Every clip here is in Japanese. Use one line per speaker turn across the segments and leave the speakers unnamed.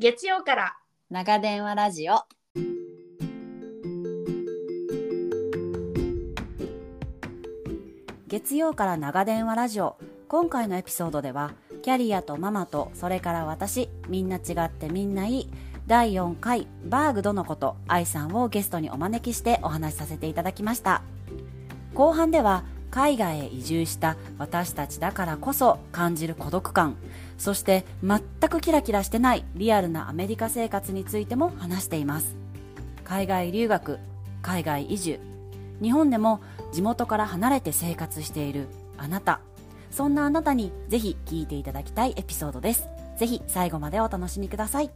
月曜から。
長電話ラジオ。月曜から長電話ラジオ。今回のエピソードではキャリアとママとそれから私みんな違ってみんないい。第4回バーグドのこと愛さんをゲストにお招きしてお話しさせていただきました。後半では海外へ移住した私たちだからこそ感じる孤独感。そして全くキラキラしてないリアルなアメリカ生活についても話しています。海外留学海外移住日本でも地元から離れて生活しているあなた。そんなあなたにぜひ聞いていただきたいエピソードです。ぜひ最後までお楽しみください。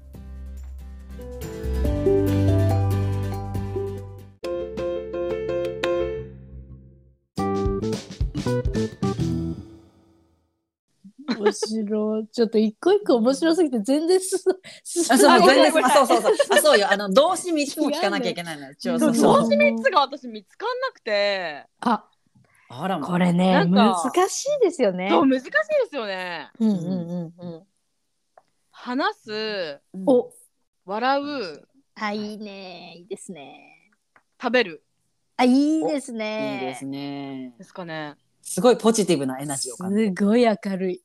面白い。ちょっと一個一個面白すぎて全然すす
あそう
あ
全然あそうそうそうあそうよあの動詞3つも聞かなきゃいけないのよそうそう
そ
そうう
動詞3つが私見つかんなくて、
あ、
あらま
これね、難しいですよね。
そう難しいですよね。
うんうんうんうん。
話す、
お、
笑う、
あ、いいね。いいですね。
食べる
あ、いいです
いい
ね。
ですね
ですかね。
すごいポジティブなエナジーを感じる、
すごい明るい。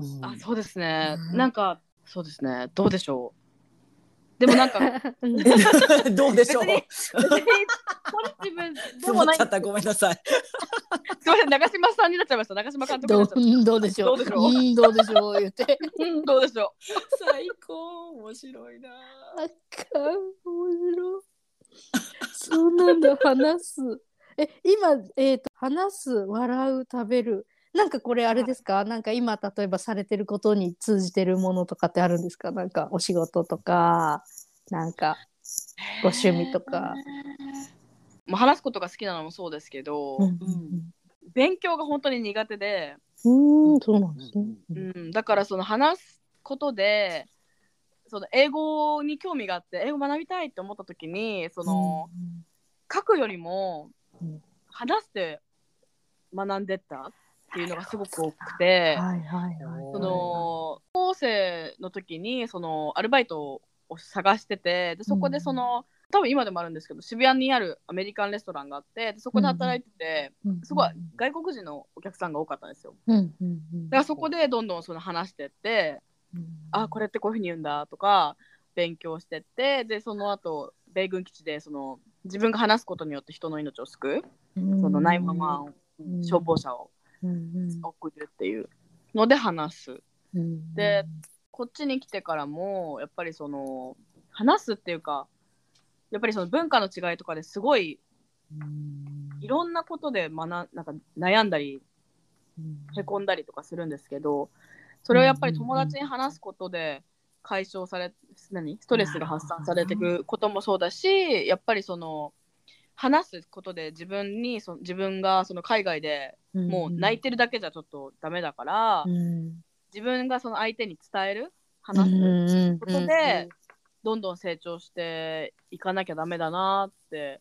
うん
あ、そうですね。
うん
なんかそうですね。どうでしょう。でもなんか
うん
どうでしょう
ポジティブで
つ
もない。す
もっちゃったごめんなさい
みません長嶋さんになっちゃいました。長嶋監督
どうでしょう。
どうでしょう
うんどうでしょう。言って。
た。うんどうでしょ
最高面白いな
あかん、面白い。そうなんだ、話す。え、今、えっ、と、話す、笑う、食べる。なんかこれあれですか、なんか今例えばされてることに通じてるものとかってあるんですか？なんかお仕事とかなんか
う。
ご趣味とか。
まあ話すことが好きなのもそうですけど、
うん
勉強が本当に苦手で、
うん、そうなんですね。
うん、だからその話すことでその英語に興味があって英語学びたいって思った時にその、書くよりも
うん。
話して学んでったっていうのがすごく多くて、
はいはいはい。
その高校生の時にそのアルバイトを探しててでそこでその、多分今でもあるんですけど渋谷にあるアメリカンレストランがあってでそこで働いてて、
うん。
すごい外国人のお客さんが多かったんですよ。
うん。うん。うん。
だからそこでどんどんその話してって、
うん。
あこれってこういうふうに言うんだとか勉強してってでその後米軍基地でその自分が話すことによって人の命を救う、
うん。
その911を、
うん。
消防車を。
うんうん
送るっていうので話す。
うん
でこっちに来てからもやっぱりその話すっていうかやっぱりその文化の違いとかですごいいろんなことで学んなんか悩んだりへこんだりとかするんですけどそれをやっぱり友達に話すことで解消され何？ストレスが発散されていくこともそうだしやっぱりその話すことで自分にそ自分がその海外でもう泣いてるだけじゃちょっとダメだから、
うん
自分がその相手に伝える話す
うん
ことで、どんどん成長していかなきゃダメだなって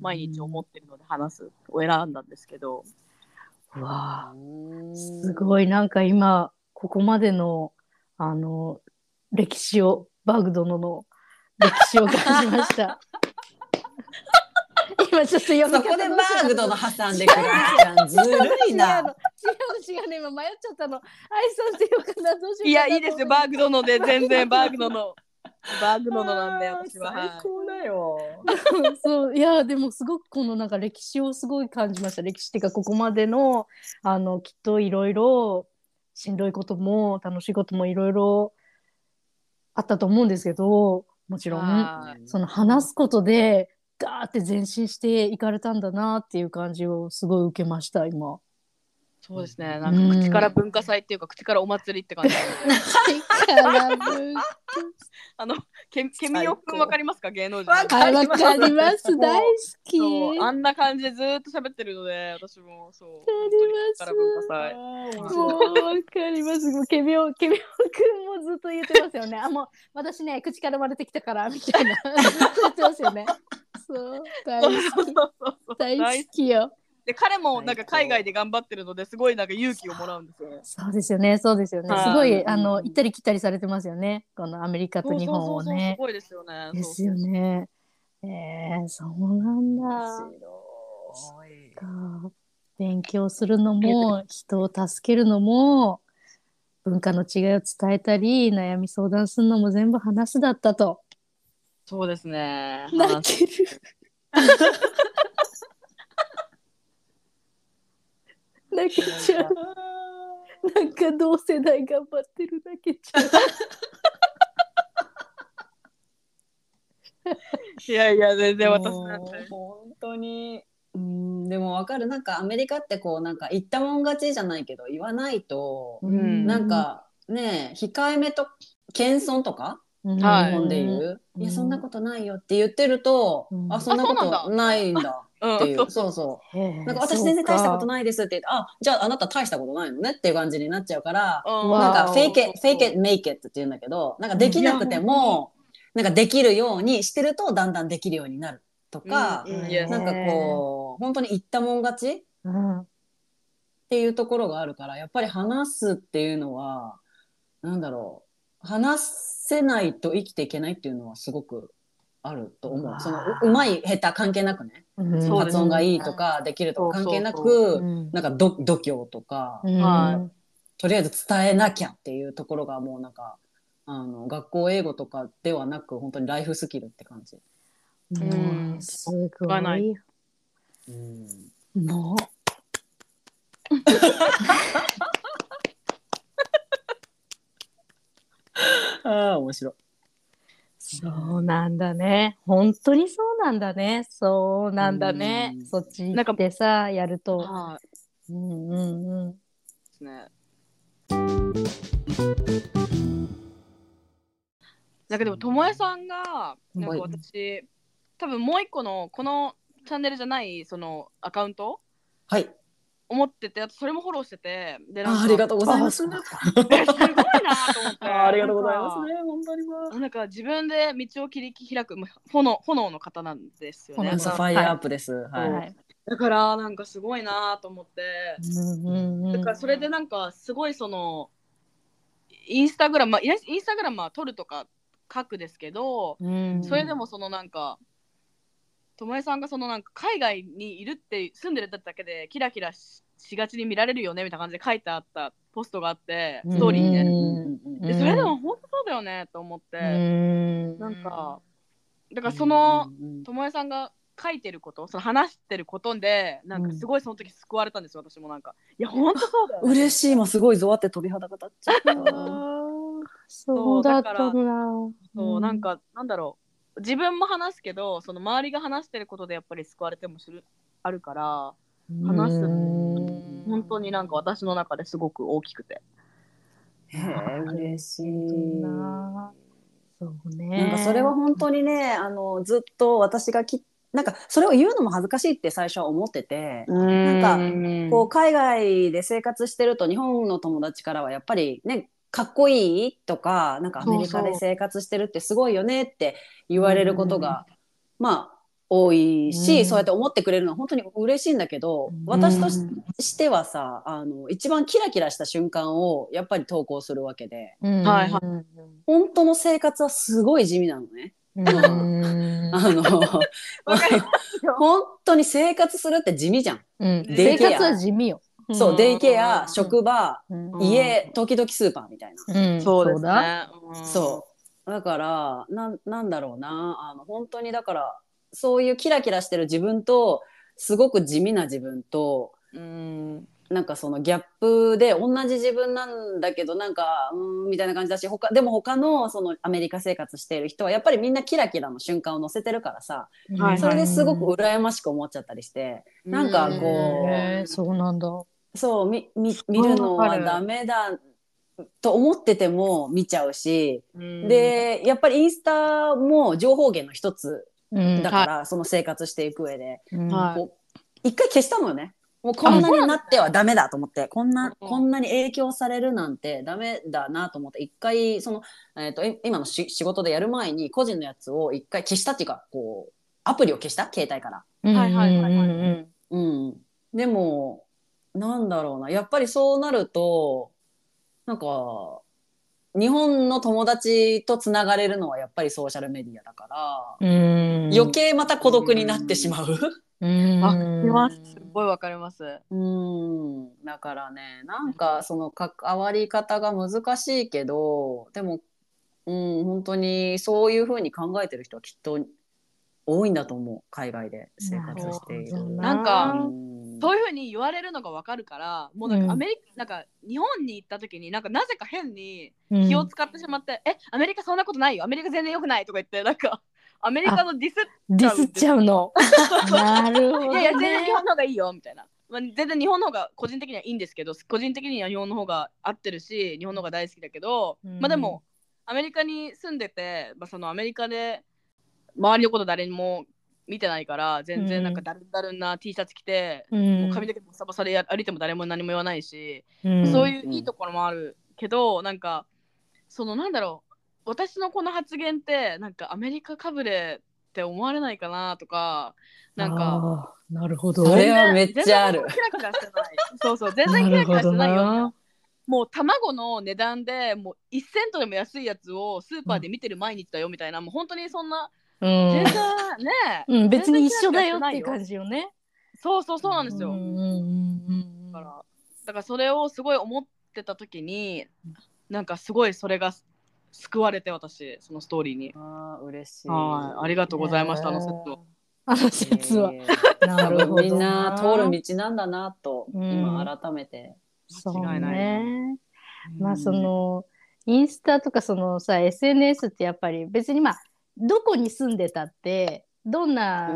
毎日思ってるので話すを選んだんですけど、
うわあすごい。なんか今ここまでのあの歴史をバーグ殿の歴史を感じました。今ちょっと読み方
そこでバーグドの挟んでくるあんちゃんずるいな。
違うの違うね今迷っちゃったの。愛さんっていうかなどうしよう
いやいいですよ。バーグ殿で全然バーグ殿。バーグ殿なんで
あー
私は、
最
はい
高だよ。
そういやでもすごくこのなんか歴史をすごい感じました。歴史っていうかここまでのあのきっといろいろしんどいことも楽しいこともいろいろあったと思うんですけどもちろん
はい。
その話すことでガーって前進していかれたんだなっていう感じをすごい受けました今。
そうですね。なんか口から文化祭っていうか口からお祭りって感じ。あのケケミオくんわかりますか？芸能人。
わか
ります。大好き。
あんな感じでずーっと喋ってるので私も。そう。
わかります。もうわかります。もうケミオケミオくんもずっと言ってますよね。あもう私ね口から生まれてきたからみたいな。言ってますよね。そう大好き
そうそうそう
大好きよ。
で彼もなんか海外で頑張ってるのですごいなんか勇気をもらうんですよね。
そうですよね、そうですよね。
はい
すごい、
うん
あの、行ったり来たりされてますよね。このアメリカと日本を
そうそうそう
ね
す。ごいですよね。
ですよね。えー、そうなんだ。勉強するのも、人を助けるのも、文化の違いを伝えたり、悩み相談するのも全部話すだったと。
そうですね。
泣ける。泣けちゃう。なんか同世代頑張ってる泣けちゃう。
いやいや全然私なんて。
本当にうんでもわかるなんかアメリカってこうなんか言ったもん勝ちじゃないけど言わないと、
ん
なんかね控えめと謙遜とか？日本で言う、
うん
いやそんなことないよって言ってると、
うん。
あそんなことないんだ
うん。
っていう、
そう
そう。なんか私全然大したこと
い。
ないですって言ってあじゃああなた大したことないのねっていう感じになっちゃうから、
うん。
わ
なんかフェイケフェイケメイケって言うんだけどなんかできなくても、なんかできるようにしてるとだんだんできるようになるとか、なんかこう本当に言ったもん勝ちっ
うん、
ていうところがあるからやっぱり話すっていうのはなんだろう話せないと生きていけないっていうのはすごくあると思
う。
そのううまい下手関係なくね、
うん。
発音がいいとかできるとか関係なく、
うん。
なんか度度胸とか、
うん。
は
とりあえず伝えなきゃっていうところがもうなんかあの学校英語とかではなく本当にライフスキルって感じ。
もうすご
い。
い。も
ああ面白い。
そうなんだね。本当にそうなんだね。そうなんだね
うん。
そっち行ってさ、やると。
はい。
うんうんうん。
ですね。なんかでも、ともえさんが、なんか私、多分もう一個の、このチャンネルじゃない、そのアカウント
はい。
思ってて、あとそれもフォローしてて、で、なんか
あありがとうございます。
すごいなと思って。
あ ありがとうございますね。本当にもう。
なんか自分で道を切り開くまあ炎炎の方なんですよね。
ファイヤーアップです。はい。
はい。
だからなんかすごいなと思って、だからそれでなんかすごいそのインスタグラム、まあ、インインスタグラムは撮るとか書くですけど、
うん
それでもそのなんかともえさんがそのなんか海外にいるって住んでるだけでキラキラししがちに見られるよねみたいな感じで書いてあったポストがあってストーリーに。ね、でそれでも本当そうだよねと思って、
うん。
なんかだからその、
うん。
ともえさんが書いてることその話してることでなんかすごいその時救われたんですよ、私もなんか。いや本当そうだよ、ね、
嬉しい。もすごいぞわって鳥肌が立っちゃった。
そうだったんだ。
そうなんかなんだろう自分も話すけどその周りが話してることでやっぱり救われてもするあるから話す
うん
本当になんか私の中ですごく大きくて
嬉しい。
なそうね。
なんかそれは本当にねあのずっと私がきなんかそれを言うのも恥ずかしいって最初は思ってて、
なん
こう海外で生活してると日本の友達からはやっぱりねかっこいいとかなんかアメリカで生活してるってすごいよねって言われることが、まあ多いし、
うん。
そうやって思ってくれるのは本当に嬉しいんだけど、
うん。
私とししてはさあの一番キラキラした瞬間をやっぱり投稿するわけで
うん。
はいは
本当の生活はすごい地味なのね。
うん。
あの 本当に生活するって地味じゃん。
生活は地味よ。
そう、
うん
デイケア、
うん
職場、
うん
家、時々スーパーみたいな。
うん
そうです
だ。
そう。だから、なん、なんだろうな。あの、本当にだから、そういうキラキラしてる自分と、すごく地味な自分と、
うん
なんかそのギャップで同じ自分なんだけどなんかうーんみたいな感じだし他でも他のそのアメリカ生活している人はやっぱりみんなキラキラの瞬間を載せてるからさ
はい
それですごく羨ましく思っちゃったりしてなんかこう
そうなんだ。
そうみみ見るのはダメだと思ってても見ちゃうし、
うん。
でやっぱりインスタも情報源の一つ
うん。
だから、その生活していく上で。
うん。
一回消したのよね。もうこんなになってはダメだと思って。こんな
うん
こんなに影響されるなんてダメだなと思って。一回その、えー、とい今のし仕事でやる前に個人のやつを一回消したっていうかこうアプリを消した？携帯から。
はいはいはいはい。
うん
うん、でもなんだろうなやっぱりそうなるとなんか日本の友達とつながれるのはやっぱりソーシャルメディアだから、
うん
余計また孤独になってしまう。
うん
わかります。すごいわかります。
うんだからねなんかその関わり方が難しいけどでも、うん、本当にそういうふうに考えてる人はきっと多いんだと思う海外で生活している。
なんか
うん
そういうふうに言われるのがわかるから、もうなんかアメリカ、なんか日本に行った時になんかなぜか変に気を使ってしまって、えアメリカそんなことないよ。アメリカ全然良くないとか言ってなんかアメリカのディス
ディスっちゃうの。なるほど、ね。
いやいや全然日本の方がいいよみたいな、まあ、全然日本の方が個人的にはいいんですけど個人的には日本の方が合ってるし日本の方が大好きだけど、
うん。
まあでもアメリカに住んでて、まあ、そのアメリカで周りのこと誰にも見てないから全然なんかだるだるんな T シャツ着て、
うん、
もう髪の毛ボサボサで歩いても誰も何も言わないし、
うん。
そういういいところもあるけどなんかそのなんだろう私のこの発言ってなんかアメリカかぶれって思われないかなとかなんか
なるほど。
それはめっちゃある。
全然キラキラしてない。そうそう全然キラキラしてないよ
なるほどな
もう卵の値段でもう1セントでも安いやつをスーパーで見てる毎日だよみたいな、もう本当にそんな
うん。
全然ね
うん、別に一緒だよっていう感じよね。
そうそうそうなんですよ、
うんうんうん
だからだからそれをすごい思ってた時になんかすごいそれが救われて私そのストーリーに。
あー嬉しい。
はい。ありがとうございましたあのセット
あの説は。
えー。多
なるほど。
分みんな通る道なんだなと、
うん
今改めて。
そう
間違いない
ね。まあそのインスタとかそのさ SNS ってやっぱり別にまあどこに住んでたってどんな、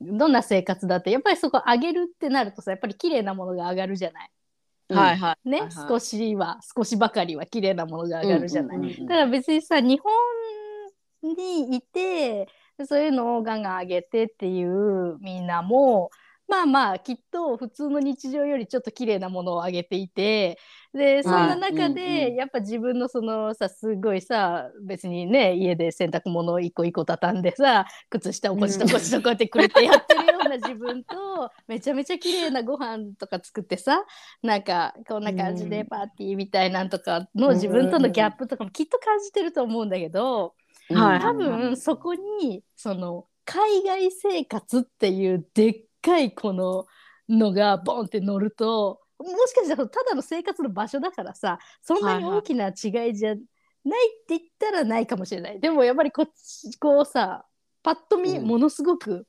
どんな生活だってやっぱりそこ上げるってなるとさやっぱり綺麗なものが上がるじゃない。
はいはい
ね、
はいはい
少しは少しばかりは綺麗なものが上がるじゃない。
うんうんうんうん
だから別にさ日本にいてそういうのをガンガン上げてっていうみんなもまあまあきっと普通の日常よりちょっと綺麗なものを上げていてでそんな中
うん
で、
うん。
やっぱ自分のそのさすごいさ別にね家で洗濯物を一個一個畳んでさ靴下をこっちとこっちとこうやってくれてやってるような自分と めちゃめちゃ綺麗なご飯とか作ってさなんかこんな感じでパーティーみたいなんとかの自分とのギャップとかもきっと感じてると思うんだけど
はい
多分そこにその海外生活っていうでっかいこののがボンって乗るともしかしたらただの生活の場所だからさそんなに大きな違いじゃないって言ったらないかもしれない。でもやっぱりこっちこうさパッと見
うん
ものすごく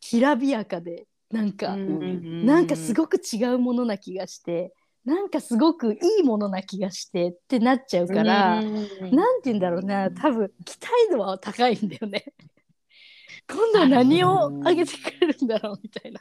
きらびやかでなんか、
うん
なんかすごく違うものな気がしてなんかすごくいいものな気がしてってなっちゃうから、なんて言うんだろうな多分期待度は高いんだよね。今度は何をあげてくれるんだろうみたいな。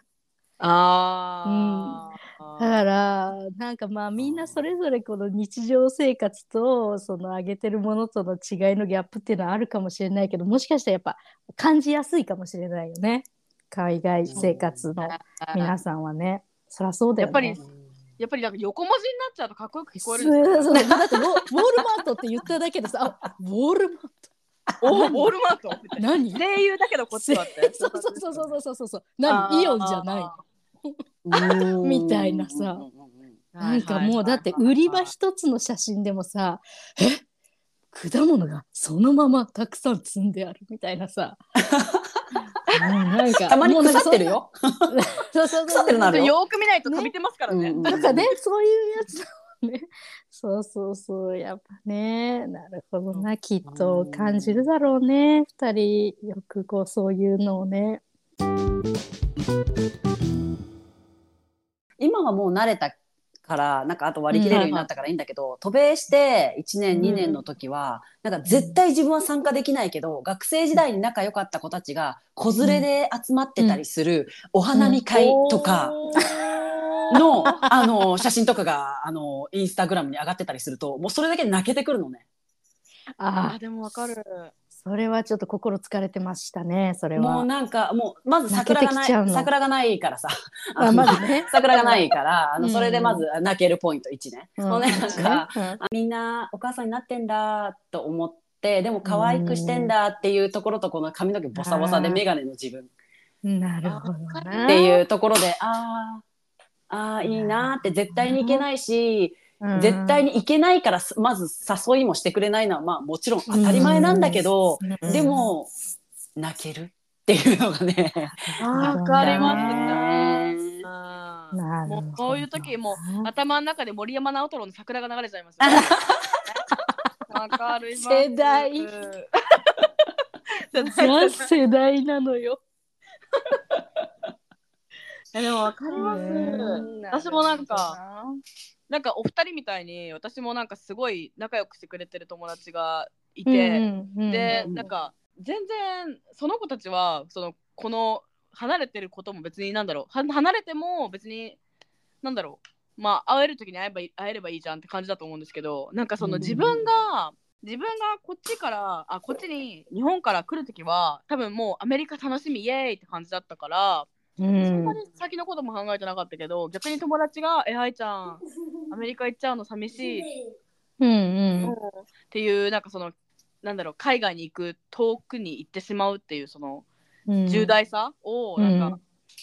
ああ、
だからなんかまあみんなそれぞれこの日常生活とその上げてるものとの違いのギャップっていうのはあるかもしれないけどもしかしたらやっぱ感じやすいかもしれないよね海外生活の皆さんはね。そりゃそうだよね。
やっぱりやっぱりなんか横文字になっちゃうとかっこよく聞こえるん
そう
ですよ。
そうだってウォウォールマートって言っただけでさあウォールマート
おウォールマート？
何？
声優だけどこっちはって。
そうそうそうそうそうそうそう何？イオンじゃない。
うん
みたいなさ。なんかもうだって売り場一つの写真でもさえ？果物がそのままたくさん積んであるみたいなさ。なんか
たまに腐ってるよ。
そうそうそう
腐ってるのあるよ。
よーく見ないと飛びてますからね。
うんうん
なんかねそういうやつね。そうそうそうやっぱね。なるほどなきっと感じるだろうね。二人よくこうそういうのをね。
今はもう慣れたからなんかあと割り切れるようになったからいいんだけど、渡米して1年2年の時は、なんか絶対自分は参加できないけど、学生時代に仲良かった子たちが子連れで集まってたりするお花見会とかの、あの写真とかがあのインスタグラムに上がってたりするともうそれだけで泣けてくるのね。
あ
あでもわかる。
それはちょっと心疲れてましたねそれは。
もうなんかもうまず桜がない桜がないからさ。
あまずね。
桜がないからあの
うん
それでまず泣けるポイント1ね。
うん。
ほんでなんかみんなお母さんになってんだと思ってでも可愛くしてんだっていうところとこの髪の毛ボサボサで
うん。
眼鏡の自分。
なるほどな。
っていうところであーあーいいなーって絶対に行けないし、
うん
絶対に行けないからすまず誘いもしてくれないのはまあもちろん当たり前なんだけど、
うん。
でも泣けるっていうのがね。
わかります
ね。
もうこういう時もう頭の中で森山直太朗の桜が流れちゃいます。わかる
世代。
世代
ザ世代なのよ。
えでもわかります。私もなんかなんかお二人みたいに私もなんかすごい仲良くしてくれてる友達がいて、で
うん
なんか全然その子たちはそのこの離れてることも別になんだろうは離れても別になんだろうまあ会える時に会えば会えればいいじゃんって感じだと思うんですけどなんかその
うん
自分が、自分がこっちからあこっちに日本から来る時は多分もうアメリカ楽しみイエーイって感じだったから、
うん
そんなに先のことも考えてなかったけど逆に友達が「え愛ちゃんアメリカ行っちゃうの寂しい」
うん。うん。
っていうなんかそのなんだろう海外に行く遠くに行ってしまうっていうその
うん。
重大さをなんか
うん。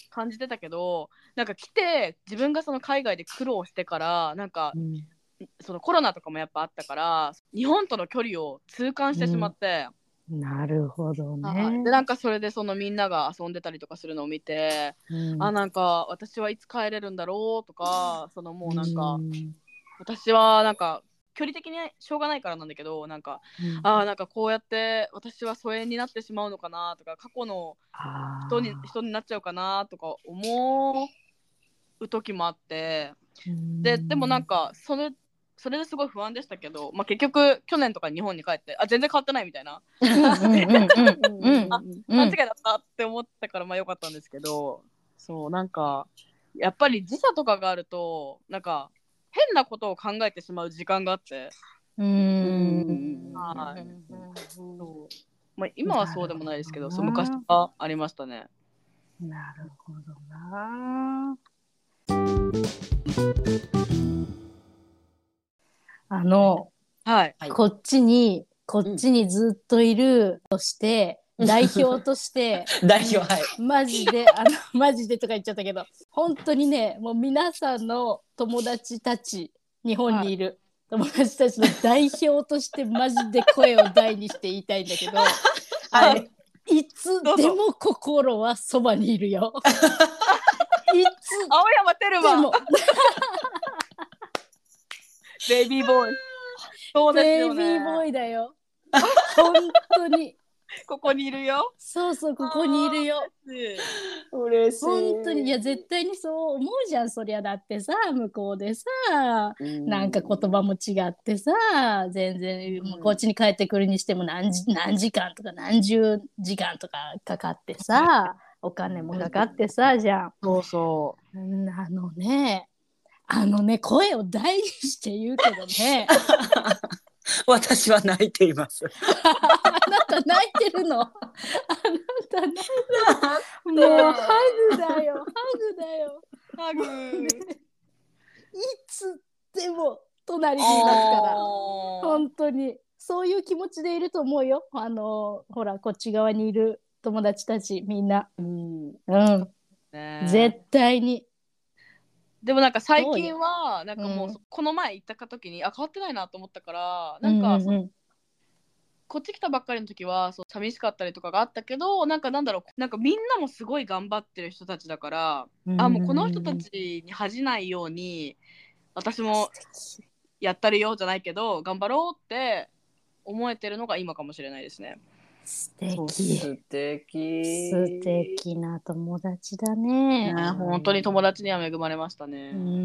感じてたけど、なんか来て自分がその海外で苦労してからなんか
うん。
そのコロナとかもやっぱあったから日本との距離を痛感してしまって、
なるほど
はい。
ね
で。なんかそれでそのみんなが遊んでたりとかするのを見て、
うん。
あなんか私はいつ帰れるんだろうとかそのもうなんか、
うん
私はなんか距離的にしょうがないからなんだけどなんかあーなんかこうやって私は疎遠になってしまうのかなとか過去の人に人になっちゃうかなとか思う時もあってででもなんかそれそれですごい不安でしたけど、まあ、結局去年とか日本に帰ってあ全然変わってないみたいな
うんうんうんうん
あ勘違いだったって思ったからまあよかったんですけどそうなんかやっぱり時差とかがあるとなんか変なことを考えてしまう時間があって、
うん
はいそうまあ、今はそうでもないですけどそう昔はありましたね。
なるほどな。あの、
はい、
はい
こっちに、こっちにずっといるとして、代表として、
代表はい。
マジで、あの、マジでとか言っちゃったけど、本当にね、もう皆さんの友達たち、日本にいる友達たちの代表として、マジで声を大にして言いたいんだけど、
はい。
いつでも心はそばにいるよ。いつ
青山テルマベイビーボーイそうです
ベイ
よね
ビーボーイだよ。本当に。
ここにいるよ
そうそう、ここにいるよ。
嬉しい。
本当に、いや、絶対にそう思うじゃん、そりゃ。だってさ、向こうでさ、なんか言葉も違ってさ、全然、もうこっちに帰ってくるにしても何時何時間とか何十時間とかかかってさ、お金もかかってさ、じゃん。
そうそ
うんあのね、あのね、声を大にして言うけどね、
私は泣いています。
あなた泣いてるの？あなた泣いてる。もうハグだよ、ハグだよ。
うハグ
いつでも隣にいますから。本当にそういう気持ちでいると思うよ。あのほらこっち側にいる友達たちみんな。
うん。
うん、
ね
絶対に。
でもなんか最近はなんかもう、
うん。
この前行った時にあ変わってないなと思ったからなんか、
うん。うん
こっち来たばっかりの時はそう寂しかったりとかがあったけどなんかなんだろうなんかみんなもすごい頑張ってる人たちだから、
うん
あもうこの人たちに恥じないように私もやったるよじゃないけど頑張ろうって思えてるのが今かもしれないですね。
素敵
素敵。
素敵な友達だね。
ね本当に友達には恵まれましたね。
うんうんうん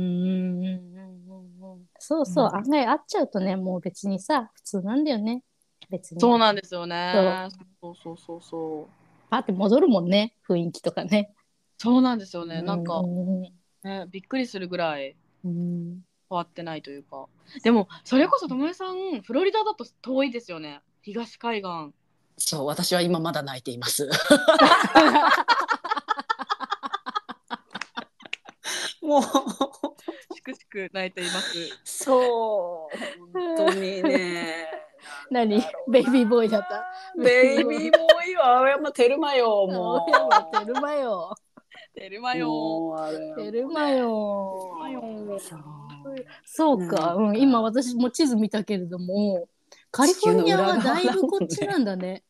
うんうんそうそう、
うん
案外会っちゃうとねもう別にさ普通なんだよね別に
そうなんですよね。そうそうそうそう。
パって戻るもんね雰囲気とかね
そうなんですよね。なんか、
うん
ね、びっくりするぐらい
うん
変わってないというか。でも、それこそ、ともえさん、フロリダだと遠いですよね。東海岸。
そう、私は今まだ泣いています。もう。
しくしく泣いています。
そう。本当にね。
何？ベイビーボーイだった？
ベイビーボーイは青山テルマよ、もう。
テルマよ。
テルマよ。
テルマよ。
そう
そうか、うん、今私も地図見たけれども、カリフォルニアはだいぶこっちなんだね。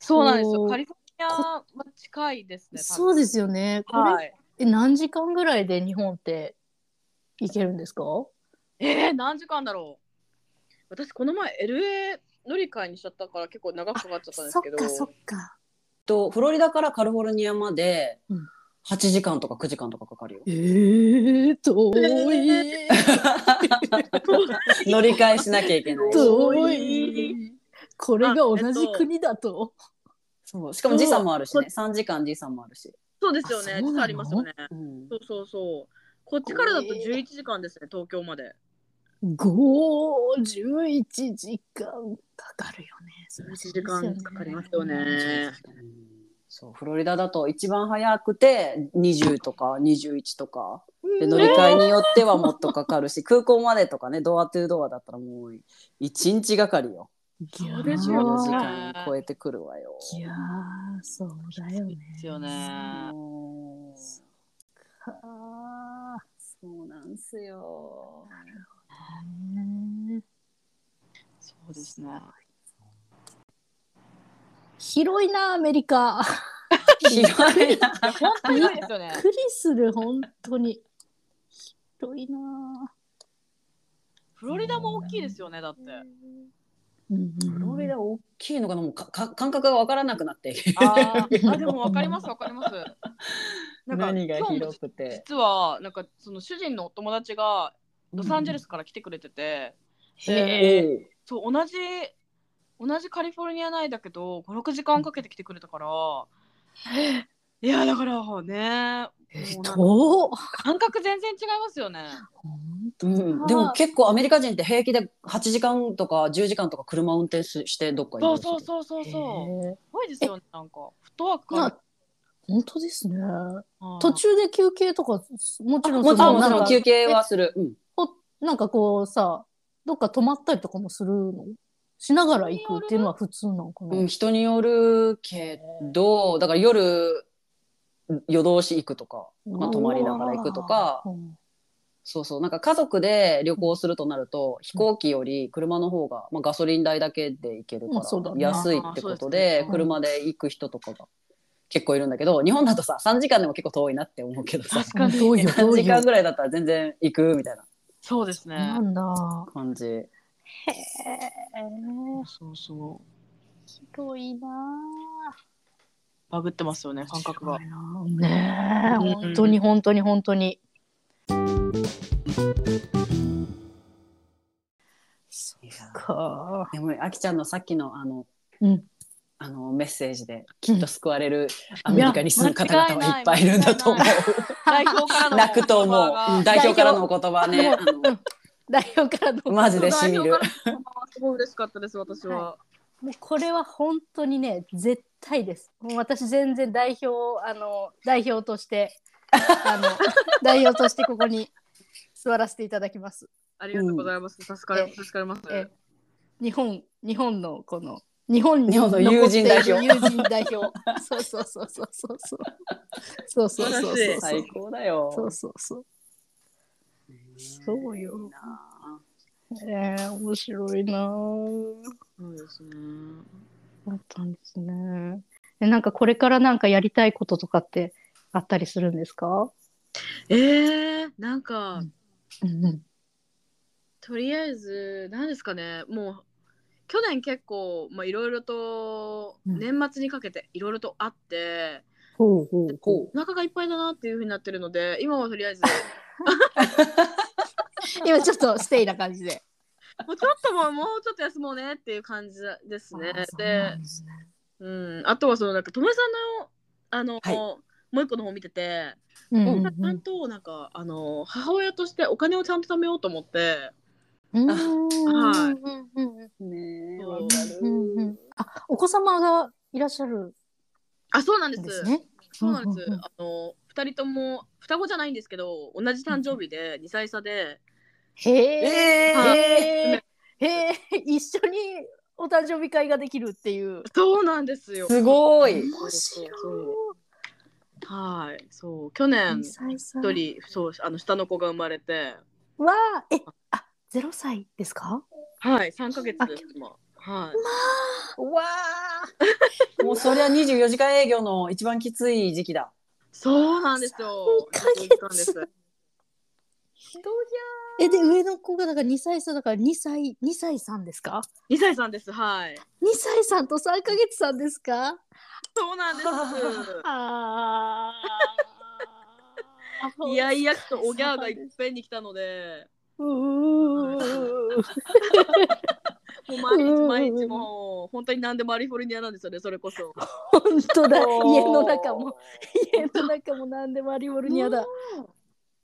そうなんですよ。カリフォルニアは近いですね。
そうですよね。これ、
はい。
え何時間ぐらいで日本って行けるんですか？
えー、何時間だろう。私この前 LA 乗り換えにしちゃったから結構長くかかっちゃったんですけど。
か。
とフロリダからカリフォルニアまで
うん
8時間とか9時間とかかかるよ。
えー、遠い。
乗り換えしなきゃいけない。
遠い。これが同じ国だと。
そうしかも時差もあるしね。3時間時差もあるし。
そうですよね。時差ありますよね。
うん
そうそうそう。こっちからだと11時間ですね、東京まで。
5、11時間かかるよね。
11時間かかりますよね。
そうフロリダだと一番早くて20とか21とかで乗り換えによってはもっとかかるし空港までとかねドアトゥードアだったらもう1日がかりよ
そうです
4
よ
時
ね
間超えてくるわよ。
いやー、そうだよね。
ですよね。
そう
あ
そうなんすよ。
ーね
そうですね。
広いな、アメリカ。
広いな。
本当にですよね
びっ。くりする、本当に。広いな。
フロリダも大きいですよね、だって。
うん
フロリダ大きいのかな？もうかか感覚がわからなくなって
あーあ、でもわかりますわかります。なんか
何が
今日も
広くて。
実はなんかその主人のお友達がロサンゼルスから来てくれてて、
へ
え
え。
そう同じ同じカリフォルニア内だけど56時間かけて来てくれたからいやだからねもうなんか
遠っ
感覚全然違いますよね。
でも結構アメリカ人って平気で8時間とか10時間とか車運転ししてどっか行く
そうそうそうそうそう。
へ
すごいですよねなんか。フットワーク
えな
が
本当ですね。
はい。
途中で休憩とか、もちろん
もちろんもち
なんか
ろん休憩はする。うん。
ほなんかこうさ、どっか泊まったりとかもするのしながら行くっていうのは普通なのかな、
うん、人によるけどだから夜夜通し行くとか、まあ、泊まりだから行くとか。
うん
そうそう。なんか家族で旅行するとなると飛行機より車の方が、まあ、ガソリン代だけで行けるから安いってことで車で行く人とかが結構いるんだけど日本だとさ3時間でも結構遠いなって思うけどさ
確かに。
どうよど
3時間ぐらいだったら全然行くみたいな。
そうですね。
なんだ。
感じ。
へえ。
そうそう。
ひどいな
バグってますよね感覚が
ねえ、
うん
本当に本当に本当に。
いや
か。
でもあきちゃんのさっきのあの、
うん
あのメッセージできっと救われるアメリカに住む方々はいっぱいいるんだと思う。
代表からの
泣くと思う。うん代表からのお言葉ね。
代表からの。
マジでしみる。
すごい嬉しかったです私は、
もうこれは本当にね絶対です。もう私全然代表あの代表としてあの 代表としてここに座らせていただきます。
ありがとうございます、助かり
え
助かります
え日本日本のこの日本に
日本の友人代表
友人代表。そう そうそうそうそうそう。そうそうそうそうそう。
最高だよ。
そうそうそう。そうよ
いいな
えー、面白いなぁ。
そうですね
あったんですね。えなんかこれからなんかやりたいこととかってあったりするんですか？
えー、なんか、
うんうん
とりあえず何ですかねもう去年結構まあいろいろと
うん
年末にかけていろいろとあって、
ほうほうほ
ほ
お腹がいっぱいだなっていうふうになってるので今はとりあえず
う。今ちょっとステイな感じで。
もうちょっともうもうちょっと休もうねっていう感じですね
あ
でうん、あとはそのなんかともえさんのあの、
はい
もう一個の方見てて、
うんうん
ちゃんとなんかあの母親としてお金をちゃんと貯めようと思って
うん。
はい
う。ねえ、
そう
わか
うんうん
る。
あ、お子様がいらっしゃる
あそうなんです。そうなんです、
うんうんうん
あの二人とも双子じゃないんですけど同じ誕生日で2歳差で、
へえ。へえ。へえ。一緒にお誕生日会ができるっていう。
そうなんですよ。
すごい。
面白い。
はい、そう、去年
2歳さん
一人、そう、あの下の子が生まれて。
わあ、え、あ、ゼロ歳ですか？
はい、三ヶ月です。今。はい。
うわーもうそりゃ24時間営業の一番きつい時期だ。
そうなんですよ。
三ヶ月え、で、上の子がだから2歳差だから2歳、2歳さんですか？
二歳さんです。はい。
2歳さんと3ヶ月さんですか？
そうなんです。
ああ。
いやいやとおぎゃーがいっぺんに来たので、
うー
もう毎日毎日もう本当に何でもアリフォルニアなんですよね。それこそ。
本当だ。家の中も。家の中も何でもアリフォルニアだ。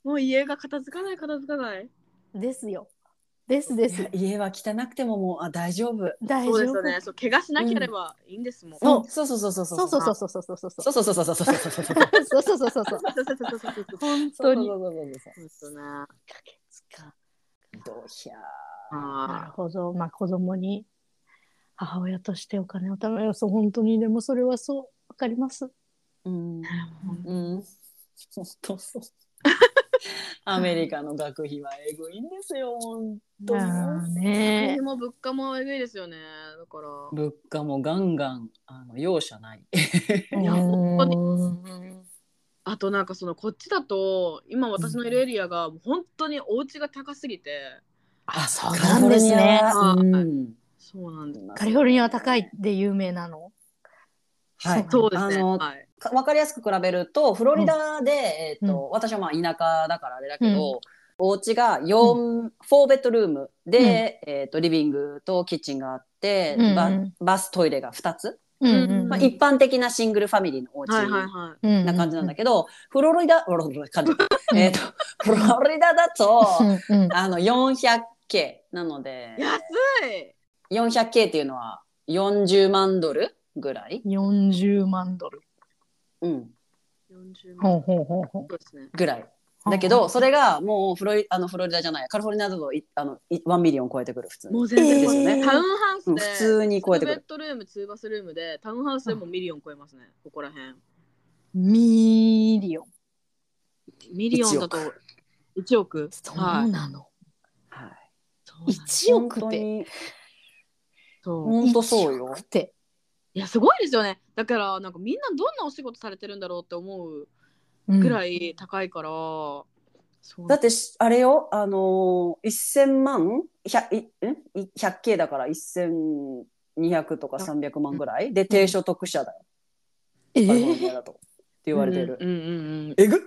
もう家が片付かない片付かない。
ですよ。ですです。
家は汚くてももうあ大丈夫。
大丈夫。
そうですよね。そう怪我しなければいいんですもん。
そう
うんそうそうそうそう
そうそうそうそうそうそうそう。
そうそうそうそうそうそうそうそうそう
そうそうそうそうそう。
そうそうそうそうそう
本当に。
そうそうそう
そうですね。
どうひゃ
なる
あ
ほど。まあ子供に母親としてお金を貯める。そう本当にでもそれはそうわかります。
うんうん本当そう アメリカの学費はえぐいんですよ本当。
ね
も物価もえぐいですよね。だから。
物価もガンガンあの容赦ない
え。
いや本当に
に。
あとなんかそのこっちだと今私のいるエリアが本当にお家が高すぎて。
あ、そうなんですね。
カリフォルニアはうん
そうなんです。
カリフォルニアは高いで有名なの？
はい
そうですね。はい。
か分かりやすく比べるとフロリダで、えーと私はまあ田舎だからあれだけど、お家が4、4ベッドルームで、えー、とリビングとキッチンがあって、
うんうん。
ババストイレが2つ、
うん
うん
まあ、一般的なシングルファミリーのお家な感じなんだけど、フロリダフロリダえーとフロリダだと、
うんうん。
あの 400K なので
い。安い。
400K っていうのは40万ドルぐらい、
40万ドル。
うん、
40
ほう
万。そうですね。
ぐらい。だけど、それがもうフロリあのフロリダじゃないカリフォルニアだといあのい1 million 超えてくる普通に
もう全然
ですよね
えー
タウンハウスで、
うん普通に超えてくる
2ベッドルーム、2バスルームで、タウンハウスでも million 超えますね、ここら辺。
ミリオン。
million だと1億。
そう
はい。
なの。
はい
そうなんです
1億って。
本当に
そう
本当そうよ
1億って。
いや、すごいですよね。だから、なんかみんなどんなお仕事されてるんだろうって思う
うん。
ぐらい高いから。そう。
だってしあれよあのー、1000万？100, いん？い 100K だから1200とか300万ぐらい？で低所得者だよ、
えー？
アだと。って言われてる、
うんうんうんうん。
えぐっ！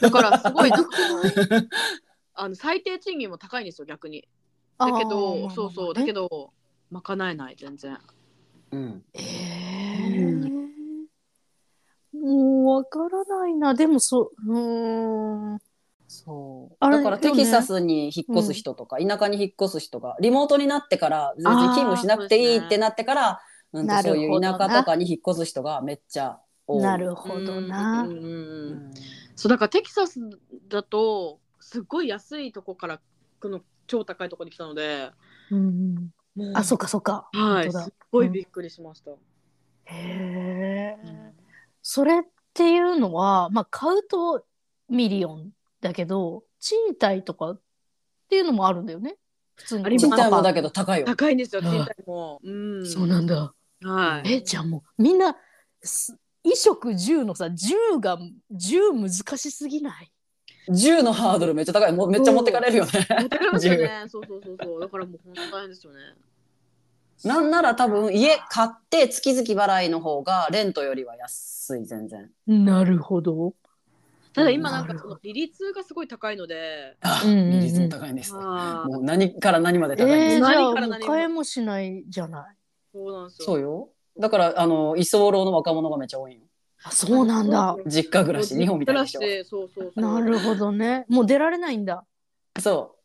だから、すごい、なんかそのあの最低賃金も高いんですよ、逆に。だけ
あ
ど、
ー。
そうそう、だけど、賄えない、全然。
うん。
えー。もうわからないな。でもそう。ん。
そう。
あれ
だからテキサスに引っ越す人とか、田舎に引っ越す人がリモートになってから全然勤務しなくていいってなってからうんそういう田舎とかに引っ越す人がめっちゃ多い。
なるほどな。
うんうんうん
う
うん。
ん
そうだからテキサスだとすっごい安いとこからこの超高いとこに来たので、
うんあ、そっかそっか。
はい、
本当だ
すっごいびっくりしました。
へえ。それっていうのは、まあ、買うと million だけど、賃貸とかっていうのもあるんだよね。普通に。
賃貸もだけど高いよ。
高いんですよ、
ああ
賃貸も。うん。
そうなんだ。
はい。
え、じゃあもう、みんな、す衣食住のさ、住が、住難しすぎない？
10のハードルめっちゃ高い。もうめっちゃ持ってかれるよね。
持ってくれますよね。そうそうそうそう。だからもう本当大変ですよね。
なんなら多分家買って月々払いの方がレントよりは安い全然。
なるほど。
ただ今なんかその利率がすごい高いので、
あ、利率も高いんですもう何から何まで高いんです。
えー、じゃあ
何から何も
もう買えもしないじゃない。
そうなんですよ。
そうよ。だからあの居候の若者がめっちゃ多いよ。
あ、そうなんだ。
実家暮らし日本みたいでしょ。
暮らしそうそうそう。
なるほどね。もう出られないんだ。
そ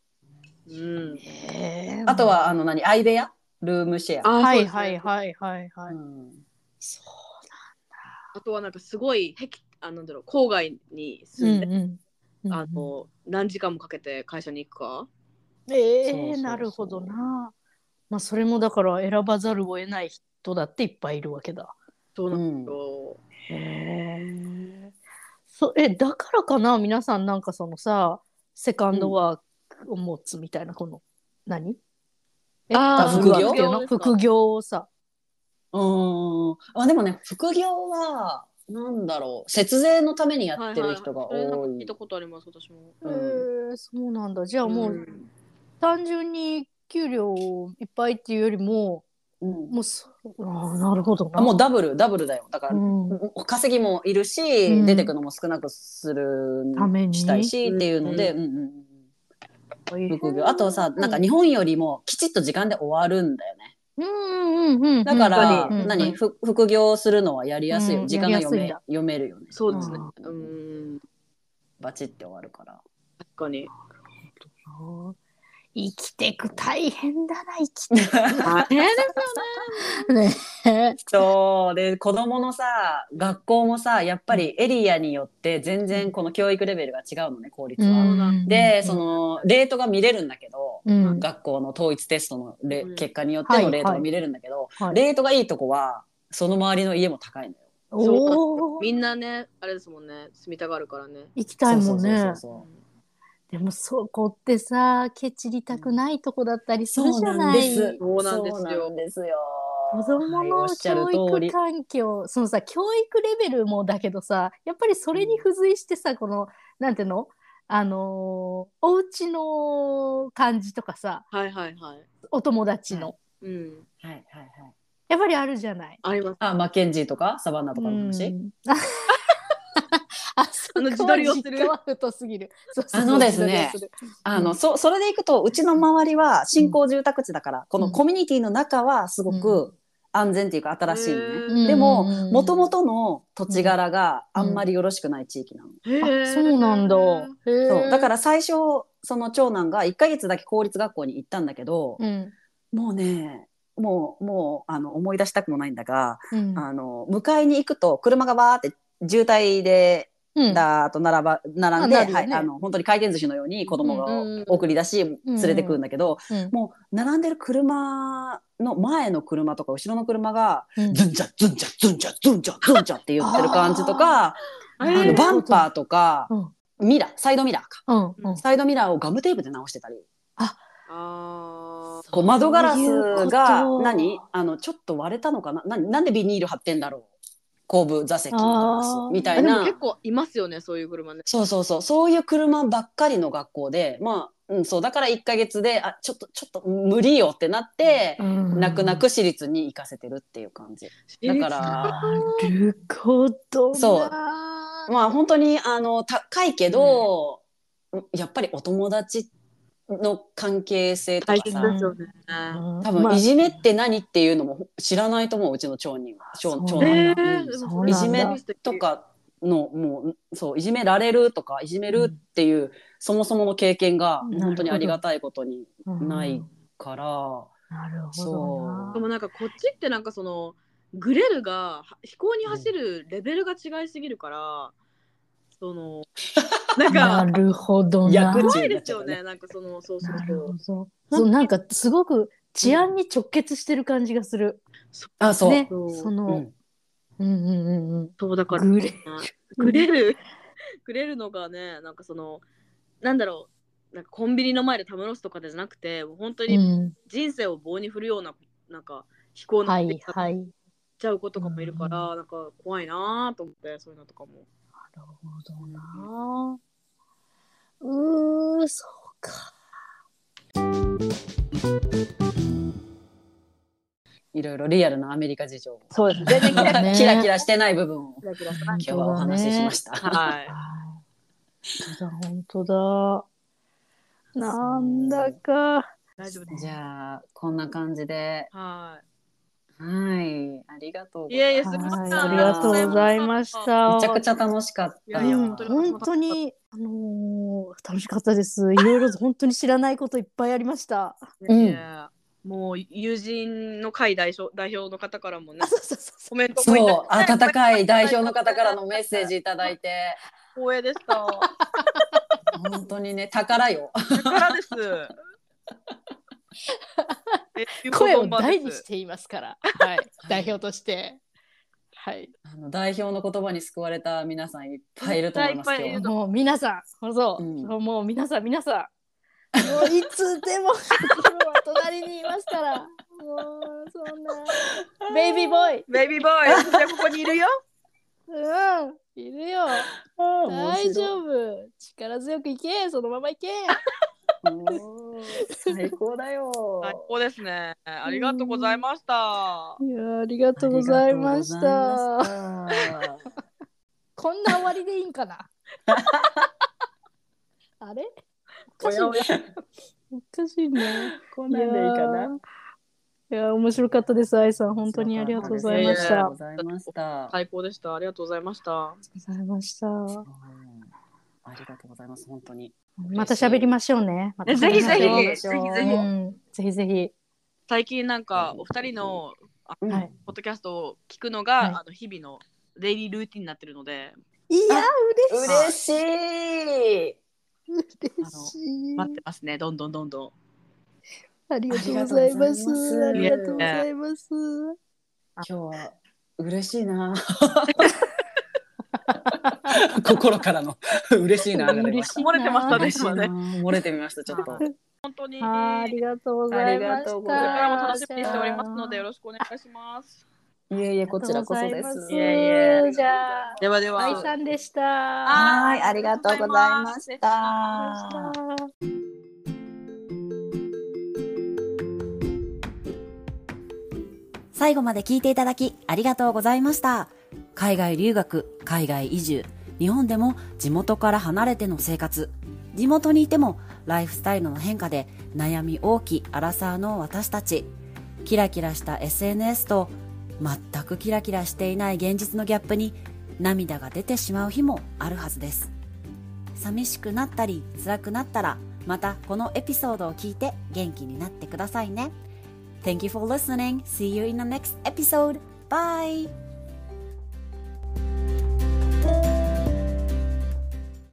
うん。
へえ
う。あと、はあの何？相部屋ルームシェア。
あ
はいはいはいはいはい。
うん
そ
あとはなんかすごい僻あなんだろう郊外に
う。
住んで、
うんうんうん
あの何時間もかけて会社に行くか？
ええなるほどな。まあそれもだから選ばざるを得ない人だっていっぱいいるわけだ。
そうなんですよ。
へえ。そえだからかな？皆さんなんかそのさセカンドワークを持つみたいなこの何？え
あ副業？
副業をさ。
うん。あでもね副業はなんだろう節税のためにやってる人が
はいはい
多い。
聞いたことあります、私も。
うん。
へえそうなんだ。じゃあもう、単純に給料いっぱいっていうよりも
うん。
もうそあーなるほどな。
あもうダブルダブルだよ。だから、
うん。
稼ぎもいるし、
うん。
出てくのも少なくする
ために。
したいしっていうので、
う
うんうんうん。副業。あとさなんか日本よりもきちっと時間で終わるんだよね。
うんうんうんうん。
だから、何？ふ副業するのはやりやすいよ、
うん。
時間が読め読めるよね。
そうですね。
あ。
うん。
バチって終わるから。
確かに。
生きてく大変だな生きて
大変です
く。ね。
そう。で子供のさ学校もさやっぱりエリアによって全然この教育レベルが違うのね公立は。でそのレートが見れるんだけど、
うん。
学校の統一テストのレ、
うん。
結果によってのレートが見れるんだけど、
はい。
レートがいいとこはその周りの家も高いのよ。
おお
みんなね、あれですもんね、住みたがるからね。
行きたいもん
そうそう
ね
そうそう
でもそこってさケチりたくないとこだったりするじゃない？
そう
そうなんですよ
そうなんですよ。
子供の教育環境、そのさ教育レベルもだけどさやっぱりそれに付随してさこのなんていうの？あのーお家の感じとかさ
はいはいはい。
お友達の、
うん。
はいはいはい。
やっぱりあるじゃない？
あります。
あマッケンジーとかサバンナとかの話？
うんあ
の自撮りをする。
あのですね。あの、そ、それでいくと、うちの周りは新興住宅地だから、このコミュニティの中はすごく安全っていうか新しいのね。
うん
でも、
うん。
もともとの土地柄があんまりよろしくない地域なの。
へ
あそうなんだ。
そう。だからら最初、その長男が1ヶ月だけ公立学校に行ったんだけど、
うん。
もうね、もう、もう、あの、思い出したくもないんだが、
うん。
あの、迎えに行くと、車がバーって渋滞で、
うん。
だーっと並ば、並んで、
ね。
はい、あの、本当に回転寿司のように子供
うん
が送り出し、連れてくるんだけど、
うん。
もう、並んでる車の前の車とか後ろの車が、
うん。
ズンチャズンチャズンチャズンチャズンチャって言ってる感じとか、あのバンパーとか、
うん。
ミラー、サイドミラーか。
うんうん。
サイドミラーをガムテープで直してたり、
あ。あ。
こう窓ガラスが何？あのちょっと割れたのかな？ななんでビニール貼ってんだろう？後部座席みたいな。
結構いますよね、そういう車ね。
そうそうそう。そういう車ばっかりの学校でまあ、うん、そうだから1ヶ月であちょっとちょっと無理よってなって、
うん。
泣く泣く私立に行かせてるっていう感じ。だから
なるほどな。
そう。まあ本当にあの高いけど、やっぱりお友達の関係性とかさ。
ですよね。
うん。
多分、
まあ。
いじめって何っていうのも知らないと思ううちの長人は。男いじめとかのもうそういじめられるとかいじめるっていう、そもそもの経験が本当にありがたいことに
うん
ないから、
なるほど
でもなんかこっちってなんかそのグレルが飛行に走るレベルが違いすぎるから、その なん
な
か
るほどな。
役
怖いですよねなんかそのそうする
なるほ
と
ど。そうなんかすごく治安に直結してる感じがする。
あそう、
ね、
そう
そうの、
ん、
うんうんうんうん。
そうだから
グレ
グレるグレるのがねなんかそのなんだろうなんかコンビニの前でたむろすとかじゃなくてもう本当に
うん、
人生を棒に振るようななんか飛行の
はい
っ
はい。な
ちゃう子とかもいるから、なんか怖いなと思ってそういうのとかも。
るほどな。うー、そうか。
いろいろリアルなアメリカ事情
そうです全然キラ
ね
キラキラしてない部分を
キラキラして
今日はお話ししました。
はい。
本当だ、本当だ。なんだか。
大丈夫です。
じゃあこんな感じで
は
はいありがとうご
い。いえいえ、
ざいます
すみません。
はい、ありがとうございまし。た。
めちゃくちゃ楽しかった
いや本当に
本当に、あのー楽しかったです。いろいろ本当に知らないこといっぱいありました。
うん
いやもう友人の会代表代表の方からもね
あ、そうそうそう
コメントも
温かい代表の方からのメッセージいただいて
光栄でした。
本当にね宝よ
宝です。
声を大にしていますから、はい、代表として。はい、
あの代表の言葉に救われた皆さんいっぱいいると思います
いっぱいいる
今日
もう皆さん、そう、
うん。
もう皆さん、皆さん、もういつでも隣にいますから、もうそんな、ベイビーボーイ、
ベイビーボーイ、私はここにいるよ。
うん、いるよ、大
大
丈夫、力強くいけ、そのままいけ。
夫最高だよ
最高ですね。ありがとうございました。
いや、ありがとうございました。
ました
こんな終わりでいいんかな？あれ？おかしい
お
かしいね。
こんなんでいいかな？
いやー面白かったです、愛さん。本当にありがとうございました。
ありがとう
あ
ございました。
最高でした。ありがとうございました。
りがとうございました。
うんありがとうございます。本当に。
また喋りましょうね。また
ぜひぜひ、
喋りましょ
ぜひぜ
う
ひ。
うんぜひぜひ。
最近なんかお二人のあ
うん
はい
ポッドキャストを聞くのが、
はい
あの日々のデイリールーティンになってるので、
いや、
嬉しい。
嬉しい。
待ってますね。どんどんどんどん。
ありがとうございます。あ
ありが
とうご
ざい
ます。
今日は嬉しいな。心からの 嬉しいなが出ました。
漏れてましたね。今ね
漏れてみました。ちょっと。
本当に。
あありがとうございました。
ありがとうご
これ
ざい
からも楽しみにしておりますのでよろしくお願いします。
いえいえ、こちらこそです。
い
えいえ
じゃあ、
ではでは。
愛さんでした。
はい、ありがとうございま
し
た。
最後まで聞いていただきありがとうございました。海外留学、海外移住、日本でも地元から離れての生活、地元にいてもライフスタイルの変化で悩み大きいアラサーの私たち。キラキラした SNS と全くキラキラしていない現実のギャップに涙が出てしまう日もあるはずです。寂しくなったり辛くなったらまたこのエピソードを聞いて元気になってくださいね。Thank you for listening. See you in the next episode. Bye.